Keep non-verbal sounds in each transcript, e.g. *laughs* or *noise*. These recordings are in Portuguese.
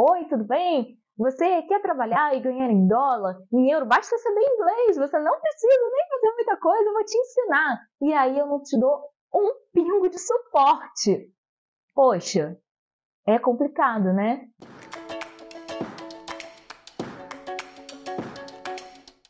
Oi, tudo bem? Você quer trabalhar e ganhar em dólar, em euro? Basta saber inglês, você não precisa nem fazer muita coisa, eu vou te ensinar. E aí eu não te dou um pingo de suporte. Poxa, é complicado, né?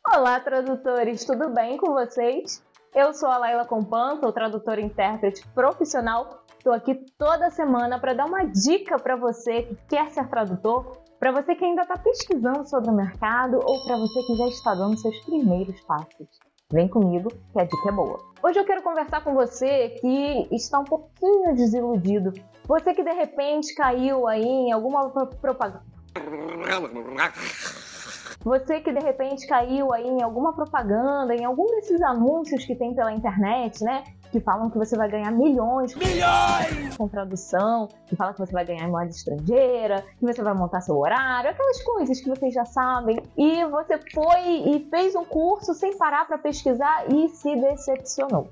Olá, tradutores, tudo bem com vocês? Eu sou a Laila Compan, sou tradutora e intérprete profissional. Estou aqui toda semana para dar uma dica para você que quer ser tradutor, para você que ainda está pesquisando sobre o mercado ou para você que já está dando seus primeiros passos. Vem comigo que a dica é boa. Hoje eu quero conversar com você que está um pouquinho desiludido. Você que de repente caiu aí em alguma propaganda. *laughs* Você que de repente caiu aí em alguma propaganda, em algum desses anúncios que tem pela internet, né? Que falam que você vai ganhar milhões, milhões com tradução, que fala que você vai ganhar em moeda estrangeira, que você vai montar seu horário, aquelas coisas que vocês já sabem. E você foi e fez um curso sem parar para pesquisar e se decepcionou.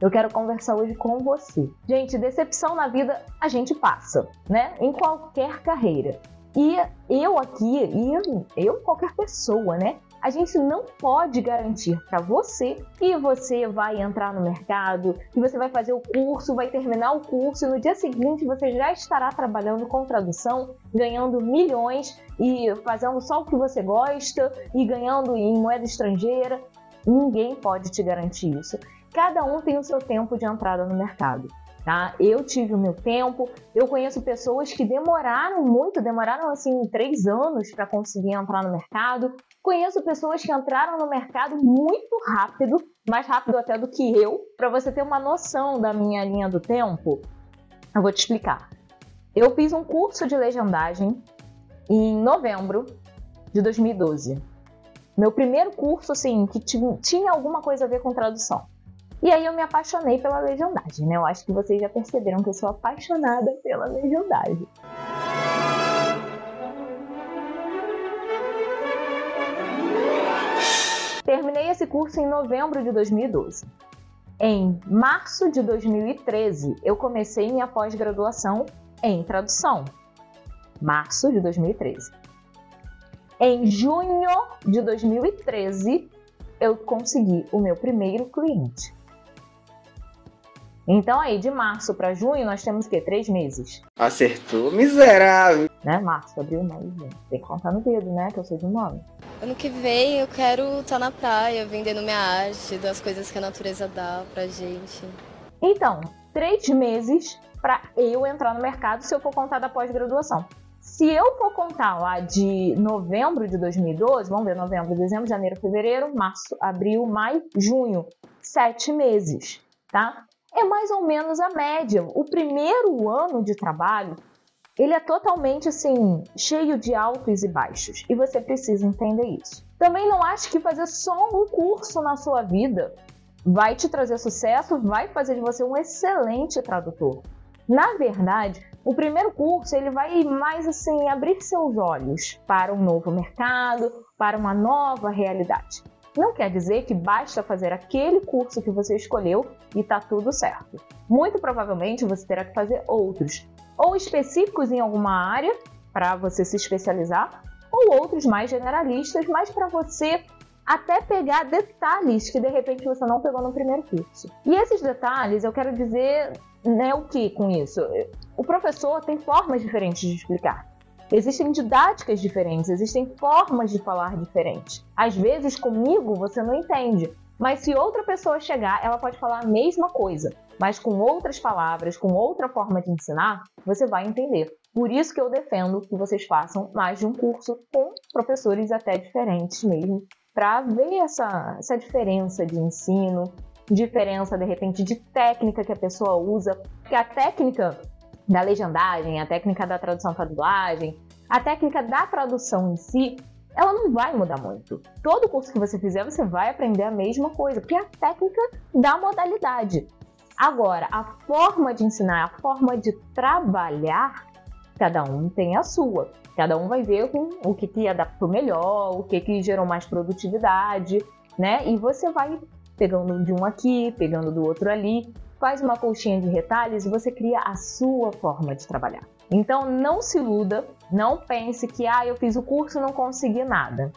Eu quero conversar hoje com você. Gente, decepção na vida a gente passa, né? Em qualquer carreira. E eu aqui, e eu, qualquer pessoa, né? A gente não pode garantir para você que você vai entrar no mercado, que você vai fazer o curso, vai terminar o curso e no dia seguinte você já estará trabalhando com tradução, ganhando milhões e fazendo só o que você gosta e ganhando em moeda estrangeira. Ninguém pode te garantir isso. Cada um tem o seu tempo de entrada no mercado tá? Eu tive o meu tempo, eu conheço pessoas que demoraram muito, demoraram assim três anos para conseguir entrar no mercado. Conheço pessoas que entraram no mercado muito rápido, mais rápido até do que eu. Para você ter uma noção da minha linha do tempo, eu vou te explicar. Eu fiz um curso de legendagem em novembro de 2012. Meu primeiro curso, assim, que tinha alguma coisa a ver com tradução. E aí eu me apaixonei pela legendagem, né? Eu acho que vocês já perceberam que eu sou apaixonada pela legendagem. Terminei esse curso em novembro de 2012. Em março de 2013, eu comecei minha pós-graduação em tradução. Março de 2013. Em junho de 2013, eu consegui o meu primeiro cliente. Então aí, de março para junho, nós temos o quê? Três meses. Acertou, miserável. Né? Março, abril, maio, junho. Tem que contar no dedo, né? Que eu sou de nome. Ano que vem eu quero estar tá na praia, vendendo minha arte, das coisas que a natureza dá pra gente. Então, três meses para eu entrar no mercado se eu for contar da pós-graduação. Se eu for contar lá de novembro de 2012, vamos ver, novembro, dezembro, janeiro, fevereiro, março, abril, maio, junho, sete meses, tá? É mais ou menos a média. O primeiro ano de trabalho, ele é totalmente assim, cheio de altos e baixos, e você precisa entender isso. Também não acho que fazer só um curso na sua vida vai te trazer sucesso, vai fazer de você um excelente tradutor. Na verdade, o primeiro curso ele vai mais assim abrir seus olhos para um novo mercado, para uma nova realidade. Não quer dizer que basta fazer aquele curso que você escolheu e está tudo certo. Muito provavelmente você terá que fazer outros, ou específicos em alguma área para você se especializar, ou outros mais generalistas, mas para você até pegar detalhes que de repente você não pegou no primeiro curso. E esses detalhes, eu quero dizer, né, o que com isso? O professor tem formas diferentes de explicar. Existem didáticas diferentes, existem formas de falar diferentes. Às vezes, comigo, você não entende, mas se outra pessoa chegar, ela pode falar a mesma coisa, mas com outras palavras, com outra forma de ensinar, você vai entender. Por isso que eu defendo que vocês façam mais de um curso com professores até diferentes mesmo, para ver essa, essa diferença de ensino, diferença de repente de técnica que a pessoa usa, porque a técnica da legendagem, a técnica da tradução para dublagem, a técnica da tradução em si, ela não vai mudar muito. Todo curso que você fizer, você vai aprender a mesma coisa, porque é a técnica da modalidade. Agora, a forma de ensinar, a forma de trabalhar, cada um tem a sua. Cada um vai ver o que, que adaptou melhor, o que, que gerou mais produtividade, né? E você vai pegando de um aqui, pegando do outro ali, faz uma colchinha de retalhos e você cria a sua forma de trabalhar. Então não se iluda, não pense que ah, eu fiz o curso e não consegui nada.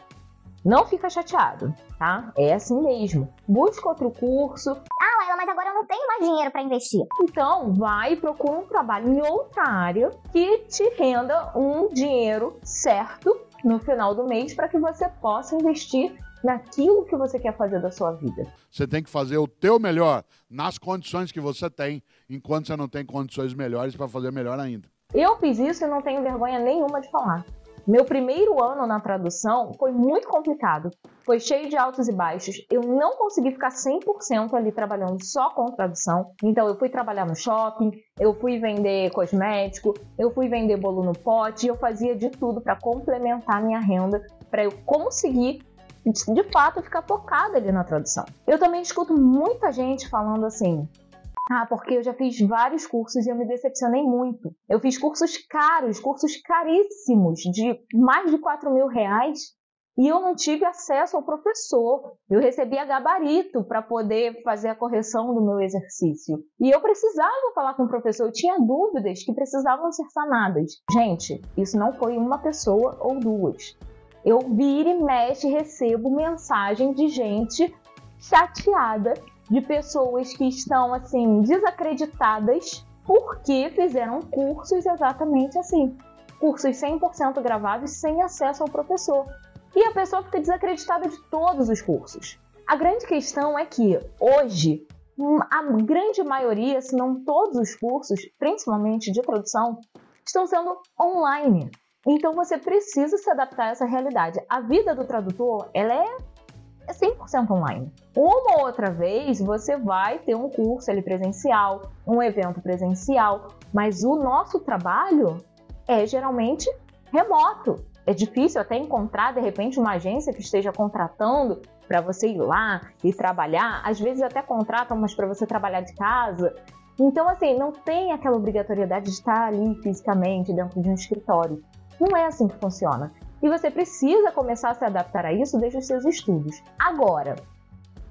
Não fica chateado, tá? É assim mesmo. Busca outro curso. Ah, Laila, mas agora eu não tenho mais dinheiro para investir. Então, vai e procura um trabalho em outra área que te renda um dinheiro certo no final do mês para que você possa investir naquilo que você quer fazer da sua vida. Você tem que fazer o teu melhor nas condições que você tem, enquanto você não tem condições melhores para fazer melhor ainda. Eu fiz isso e não tenho vergonha nenhuma de falar. Meu primeiro ano na tradução foi muito complicado. Foi cheio de altos e baixos. Eu não consegui ficar 100% ali trabalhando só com tradução. Então eu fui trabalhar no shopping, eu fui vender cosmético, eu fui vender bolo no pote, eu fazia de tudo para complementar minha renda, para eu conseguir de fato ficar focada ali na tradução. Eu também escuto muita gente falando assim: ah, porque eu já fiz vários cursos e eu me decepcionei muito. Eu fiz cursos caros, cursos caríssimos, de mais de 4 mil reais, e eu não tive acesso ao professor. Eu recebia gabarito para poder fazer a correção do meu exercício. E eu precisava falar com o professor, eu tinha dúvidas que precisavam ser sanadas. Gente, isso não foi uma pessoa ou duas. Eu vira e mexe recebo mensagem de gente chateada de pessoas que estão assim desacreditadas porque fizeram cursos exatamente assim, cursos 100% gravados sem acesso ao professor. E a pessoa fica desacreditada de todos os cursos. A grande questão é que hoje a grande maioria, se não todos os cursos, principalmente de tradução, estão sendo online. Então você precisa se adaptar a essa realidade. A vida do tradutor, ela é é 100% online. Uma ou outra vez você vai ter um curso ali presencial, um evento presencial, mas o nosso trabalho é geralmente remoto. É difícil até encontrar de repente uma agência que esteja contratando para você ir lá e trabalhar. Às vezes até contratam, mas para você trabalhar de casa. Então, assim, não tem aquela obrigatoriedade de estar ali fisicamente dentro de um escritório. Não é assim que funciona. E você precisa começar a se adaptar a isso desde os seus estudos. Agora,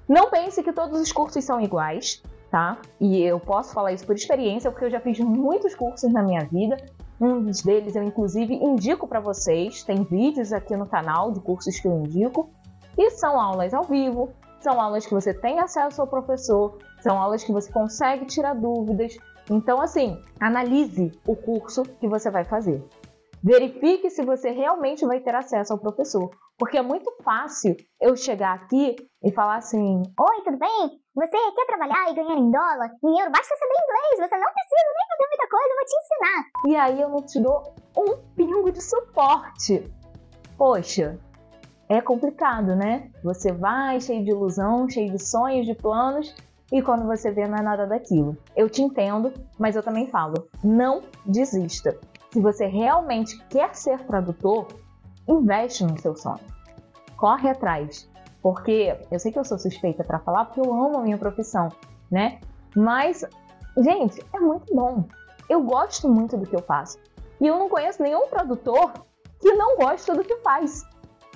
não pense que todos os cursos são iguais, tá? E eu posso falar isso por experiência, porque eu já fiz muitos cursos na minha vida. Um deles eu, inclusive, indico para vocês. Tem vídeos aqui no canal de cursos que eu indico. E são aulas ao vivo, são aulas que você tem acesso ao professor, são aulas que você consegue tirar dúvidas. Então, assim, analise o curso que você vai fazer. Verifique se você realmente vai ter acesso ao professor. Porque é muito fácil eu chegar aqui e falar assim: Oi, tudo bem? Você quer trabalhar e ganhar em dólar, em euro? Basta saber inglês, você não precisa nem fazer muita coisa, eu vou te ensinar. E aí eu não te dou um pingo de suporte. Poxa, é complicado, né? Você vai cheio de ilusão, cheio de sonhos, de planos, e quando você vê não é nada daquilo. Eu te entendo, mas eu também falo: não desista. Se você realmente quer ser tradutor, investe no seu sonho. Corre atrás. Porque eu sei que eu sou suspeita para falar porque eu amo a minha profissão, né? Mas, gente, é muito bom. Eu gosto muito do que eu faço. E eu não conheço nenhum tradutor que não gosta do que faz.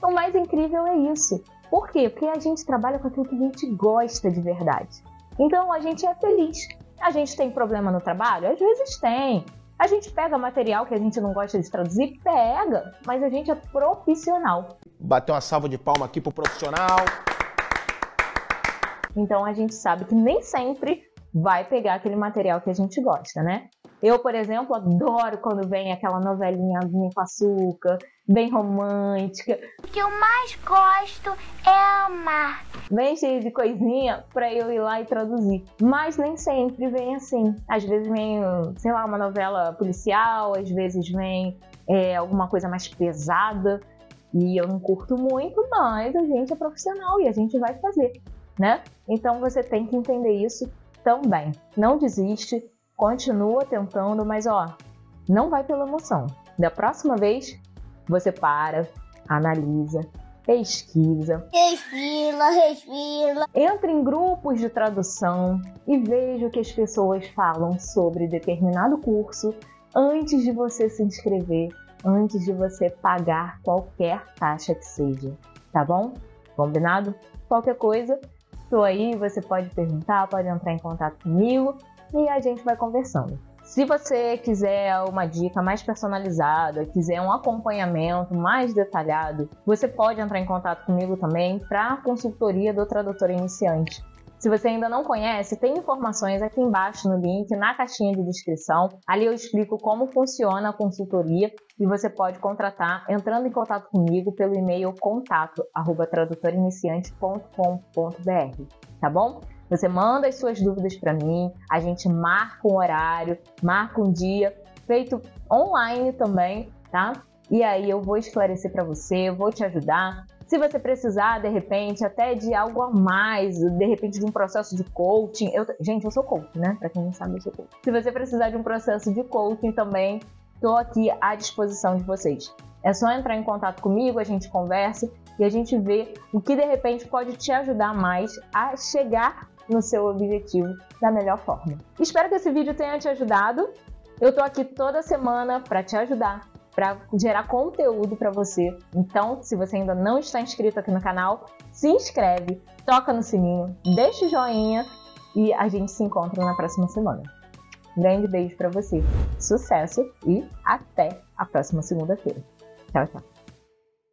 O mais incrível é isso. Por quê? Porque a gente trabalha com aquilo que a gente gosta de verdade. Então a gente é feliz. A gente tem problema no trabalho? Às vezes tem. A gente pega material que a gente não gosta de traduzir, pega, mas a gente é profissional. Bateu uma salva de palma aqui pro profissional. Então a gente sabe que nem sempre vai pegar aquele material que a gente gosta, né? Eu, por exemplo, adoro quando vem aquela novelinha com açúcar, bem romântica. O que eu mais gosto é amar. Bem cheio de coisinha para eu ir lá e traduzir. Mas nem sempre vem assim. Às vezes vem, sei lá, uma novela policial, às vezes vem é, alguma coisa mais pesada. E eu não curto muito, mas a gente é profissional e a gente vai fazer, né? Então você tem que entender isso também. Não desiste, continua tentando, mas ó, não vai pela emoção. Da próxima vez, você para, analisa, pesquisa. Respira, respira. Entra em grupos de tradução e veja o que as pessoas falam sobre determinado curso antes de você se inscrever, antes de você pagar qualquer taxa que seja, tá bom? Combinado? Qualquer coisa, estou aí, você pode perguntar, pode entrar em contato comigo e a gente vai conversando. Se você quiser uma dica mais personalizada, quiser um acompanhamento mais detalhado, você pode entrar em contato comigo também para a consultoria do tradutor iniciante. Se você ainda não conhece, tem informações aqui embaixo no link, na caixinha de descrição. Ali eu explico como funciona a consultoria e você pode contratar entrando em contato comigo pelo e-mail contato@tradutoriniciante.com.br, tá bom? Você manda as suas dúvidas para mim, a gente marca um horário, marca um dia, feito online também, tá? E aí eu vou esclarecer para você, vou te ajudar. Se você precisar, de repente, até de algo a mais, de repente de um processo de coaching. Eu, gente, eu sou coach, né? Para quem não sabe, eu sou coach. Se você precisar de um processo de coaching também, estou aqui à disposição de vocês. É só entrar em contato comigo, a gente conversa e a gente vê o que de repente pode te ajudar mais a chegar no seu objetivo da melhor forma. Espero que esse vídeo tenha te ajudado. Eu tô aqui toda semana para te ajudar, para gerar conteúdo para você. Então, se você ainda não está inscrito aqui no canal, se inscreve, toca no sininho, deixa o joinha e a gente se encontra na próxima semana. Grande beijo para você, sucesso e até a próxima segunda-feira. Tchau, tchau.